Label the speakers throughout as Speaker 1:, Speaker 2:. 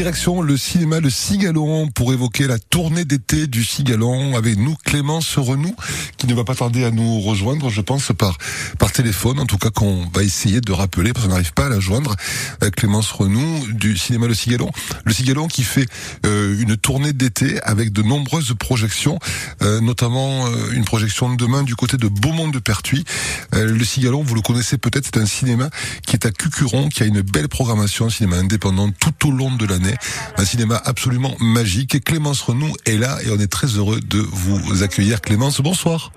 Speaker 1: Direction le cinéma Le Cigalon pour évoquer la tournée d'été du Cigalon avec nous. Clémence Renou qui ne va pas tarder à nous rejoindre je pense par par téléphone en tout cas qu'on va essayer de rappeler parce qu'on n'arrive pas à la joindre. Euh, Clémence Renou du cinéma Le Cigalon Le Cigalon qui fait euh, une tournée d'été avec de nombreuses projections euh, notamment une projection de demain du côté de Beaumont de Pertuis Le Cigalon vous le connaissez peut-être c'est un cinéma qui est à Cucuron qui a une belle programmation cinéma indépendant tout au long de l'année un cinéma absolument magique. Et Clémence Renou est là et on est très heureux de vous accueillir. Clémence, bonsoir.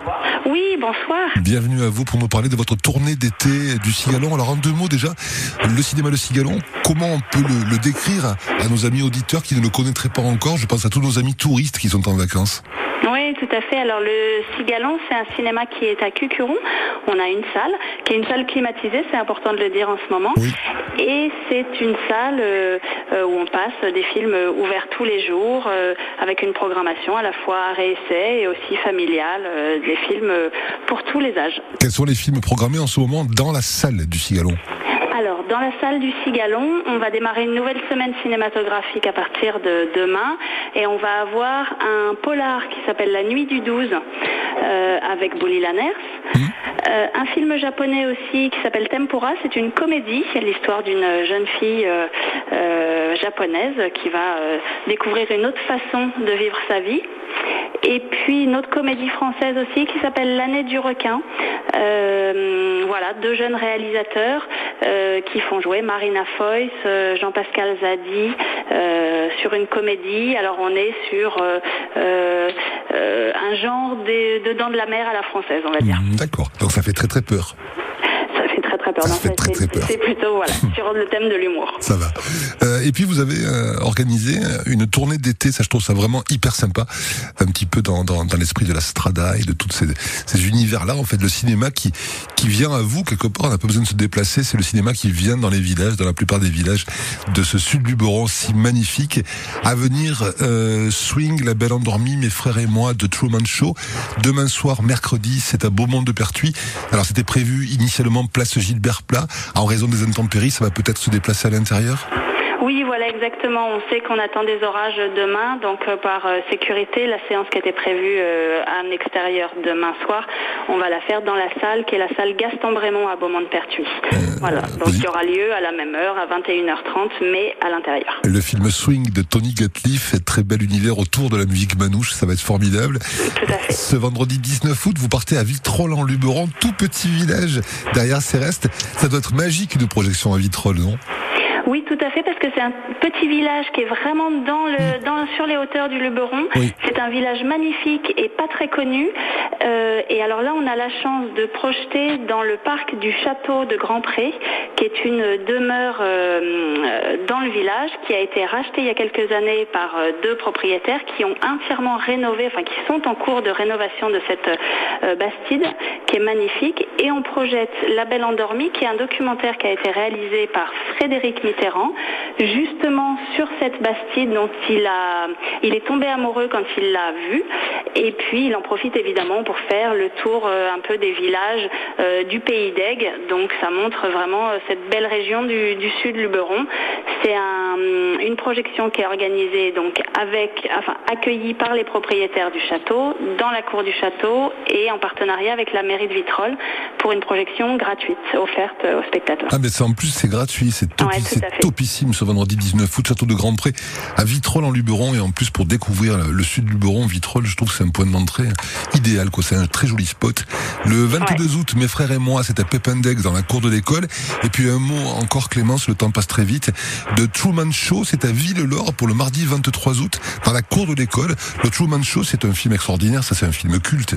Speaker 2: Oui, bonsoir.
Speaker 1: Bienvenue à vous pour nous parler de votre tournée d'été du Cigalon. Alors en deux mots déjà, le cinéma Le Cigalon, comment on peut le, le décrire à nos amis auditeurs qui ne le connaîtraient pas encore? Je pense à tous nos amis touristes qui sont en vacances.
Speaker 2: Oui, tout à fait. Alors le Cigalon, c'est un cinéma qui est à Cucuron. On a une salle, qui est une salle climatisée, c'est important de le dire en ce moment. Et c'est une salle euh, où on passe des films ouverts tous les jours, euh, avec une programmation à la fois réessai et aussi familiale, des films pour tous les âges.
Speaker 1: Quels sont les films programmés en ce moment dans la salle du Cigalon
Speaker 2: alors, dans la salle du Cigalon, on va démarrer une nouvelle semaine cinématographique à partir de demain et on va avoir un polar qui s'appelle La Nuit du 12 euh, avec Bolly Lanners. Mmh. Euh, un film japonais aussi qui s'appelle Tempura, c'est une comédie, l'histoire d'une jeune fille euh, japonaise qui va découvrir une autre façon de vivre sa vie. Et puis une autre comédie française aussi qui s'appelle L'année du requin. voilà, deux jeunes réalisateurs euh, qui font jouer Marina Foyce, euh, Jean-Pascal Zadi euh, sur une comédie. Alors on est sur un genre de, de dents de la mer à la française, on va dire.
Speaker 1: D'accord, donc ça fait très très peur
Speaker 2: c'est plutôt voilà, sur le thème de l'humour.
Speaker 1: Ça va. Euh, et puis vous avez euh, organisé une tournée d'été, ça je trouve ça vraiment hyper sympa, un petit peu dans, dans, dans l'esprit de la strada et de tous ces, ces univers-là. En fait, le cinéma qui, qui vient à vous quelque part, on n'a pas besoin de se déplacer, c'est le cinéma qui vient dans les villages, dans la plupart des villages de ce sud du Boron si magnifique. À venir, euh, Swing, La Belle Endormie, Mes Frères et moi de Truman Show. Demain soir, mercredi, c'est à Beaumont de Pertuis. Alors c'était prévu initialement place Plat. En raison des intempéries, ça va peut-être se déplacer à l'intérieur?
Speaker 2: Oui, voilà, exactement. On sait qu'on attend des orages demain, donc euh, par euh, sécurité, la séance qui était prévue euh, à l'extérieur demain soir, on va la faire dans la salle qui est la salle Gaston Brémond à Beaumont-de-Pertuis. voilà, donc il y aura lieu à la même heure, à 21h30, mais à l'intérieur.
Speaker 1: Le film Swing de Tony Gatliff très bel univers autour de la musique manouche, ça va être formidable.
Speaker 2: Tout à fait.
Speaker 1: Ce vendredi 19 août, vous partez à Vitrolles en Luberon, tout petit village derrière Céreste. Ça doit être magique de projection à Vitrolles, non?
Speaker 2: Oui, tout à fait, parce que c'est un petit village qui est vraiment dans le, dans, sur les hauteurs du Luberon. C'est un village magnifique et pas très connu. Euh, et alors là, on a la chance de projeter dans le parc du château de Grand Pré, qui est une demeure euh, dans le village, qui a été rachetée il y a quelques années par euh, deux propriétaires qui ont entièrement rénové, enfin qui sont en cours de rénovation de cette bastide, qui est magnifique. Et on projette La Belle Endormie, qui est un documentaire qui a été réalisé par Frédéric Justement sur cette bastide dont il est tombé amoureux quand il l'a vue. Et puis il en profite évidemment pour faire le tour euh, un peu des villages euh, du pays d'Aigue. Donc ça montre vraiment euh, cette belle région du, du sud Luberon. C'est une projection qui est organisée donc avec, enfin accueillie par les propriétaires du château, dans la cour du château et en partenariat avec la mairie de Vitrolles pour une projection gratuite offerte aux spectateurs.
Speaker 1: Ah mais ça en plus c'est gratuit, c'est topissime ce vendredi 19 août, château de Grand Pré à Vitrolles en Luberon et en plus pour découvrir le sud du Luberon, Vitrolles, je trouve que c'est un point d'entrée idéal quoi, c'est un très joli spot. Le 22 août, mes frères et moi, c'est à Pépindex dans la cour de l'école. Et puis un mot encore Clémence, le temps passe très vite, de Truman Show, c'est à Ville-Laure pour le mardi 23 août dans la cour de l'école. Le Truman Show, c'est un film extraordinaire, ça c'est un film culte.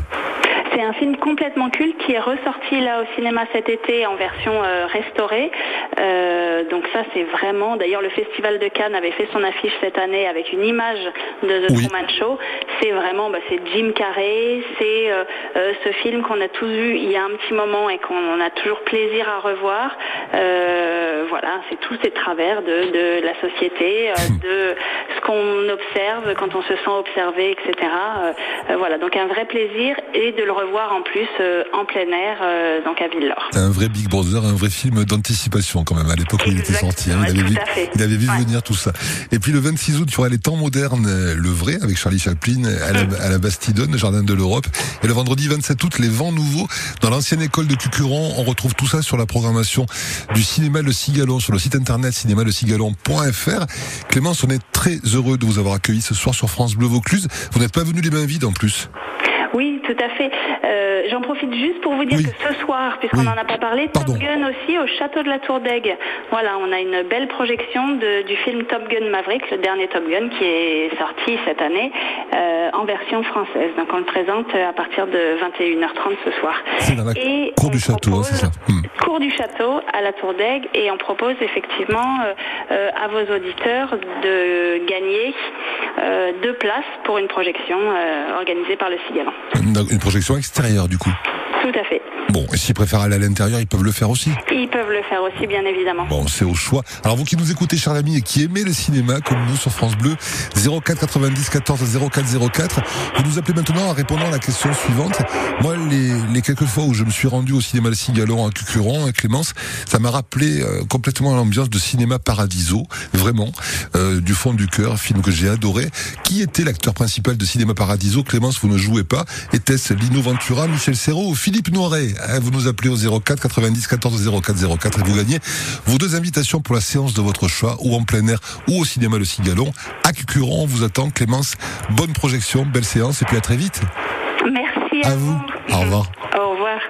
Speaker 2: C'est un film complètement culte qui est ressorti là au cinéma cet été en version euh, restaurée. Euh, donc ça c'est vraiment, d'ailleurs le Festival de Cannes avait fait son affiche cette année avec une image de The Truman Show. C'est vraiment, bah, c'est Jim Carrey, c'est euh, ce film qu'on a tous vu il y a un petit moment et qu'on a toujours plaisir à revoir. voilà, c'est tous ces travers de, de la société, de qu'on observe, quand on se sent observé, etc. voilà, donc un vrai plaisir et de le revoir en plus en plein air, donc à Villore.
Speaker 1: Un vrai Big Brother, un vrai film d'anticipation quand même à l'époque où il était sorti. Hein. il, avait vu, il, avait vu, venir tout ça. Et puis le 26 août, il y aura les temps modernes, le vrai, avec Charlie Chaplin à la, à la Bastidonne, Jardin de l'Europe. Et le vendredi 27 août, les vents nouveaux dans l'ancienne école de Cucuron. On retrouve tout ça sur la programmation du cinéma Le Cigalon, sur le site internet cinémalecigalon.fr. Clémence, on est très heureux de vous avoir accueilli ce soir sur France Bleu Vaucluse. Vous n'êtes pas venu les mains vides en plus.
Speaker 2: Tout à fait. Euh, j'en profite juste pour vous dire que ce soir, puisqu'on n'en a pas parlé, Top Gun aussi au château de la Tour d'Aigle. Voilà, on a une belle projection du film Top Gun Maverick, le dernier Top Gun qui est sorti cette année euh, en version française. Donc on le présente à partir de 21h30 ce soir.
Speaker 1: Dans la cour du château, hein, c'est ça
Speaker 2: hmm. Cour du château à la Tour d'Aigle et on propose effectivement euh, à vos auditeurs de gagner deux places pour une projection organisée par le Cigalan.
Speaker 1: Une projection extérieure du coup
Speaker 2: tout à fait.
Speaker 1: Bon, et s'ils préfèrent aller à l'intérieur, ils peuvent le faire aussi
Speaker 2: Ils peuvent le faire aussi, bien évidemment.
Speaker 1: Bon, c'est au choix. Alors vous qui nous écoutez, chers amis, et qui aimez le cinéma, comme nous sur France Bleu, 04 90 14 04 04, vous nous appelez maintenant en répondant à la question suivante. Moi, les, les quelques fois où je me suis rendu au cinéma Le Cigalon à Cucuron, à Clémence, ça m'a rappelé euh, complètement l'ambiance de cinéma Paradiso, vraiment, euh, du fond du cœur, film que j'ai adoré. Qui était l'acteur principal de cinéma Paradiso? Clémence, vous ne jouez pas. Était-ce Lino Ventura, Michel Serrault ou Philippe Philippe Noiret. Hein, vous nous appelez au 04 90 14 04 04 et vous gagnez vos deux invitations pour la séance de votre choix, ou en plein air, ou au cinéma Le Cigalon. À Cucuron, on vous attend. Clémence, bonne projection, belle séance et puis à très vite.
Speaker 2: Merci
Speaker 1: à, vous. Au revoir.